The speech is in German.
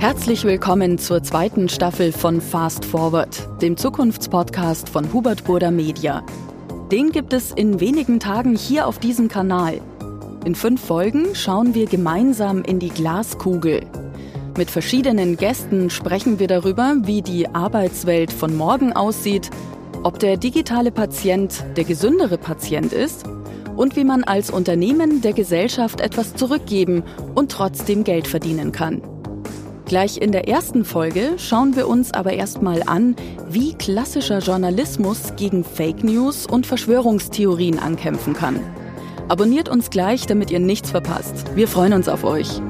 Herzlich willkommen zur zweiten Staffel von Fast Forward, dem Zukunftspodcast von Hubert Burda Media. Den gibt es in wenigen Tagen hier auf diesem Kanal. In fünf Folgen schauen wir gemeinsam in die Glaskugel. Mit verschiedenen Gästen sprechen wir darüber, wie die Arbeitswelt von morgen aussieht, ob der digitale Patient der gesündere Patient ist und wie man als Unternehmen der Gesellschaft etwas zurückgeben und trotzdem Geld verdienen kann. Gleich in der ersten Folge schauen wir uns aber erstmal an, wie klassischer Journalismus gegen Fake News und Verschwörungstheorien ankämpfen kann. Abonniert uns gleich, damit ihr nichts verpasst. Wir freuen uns auf euch.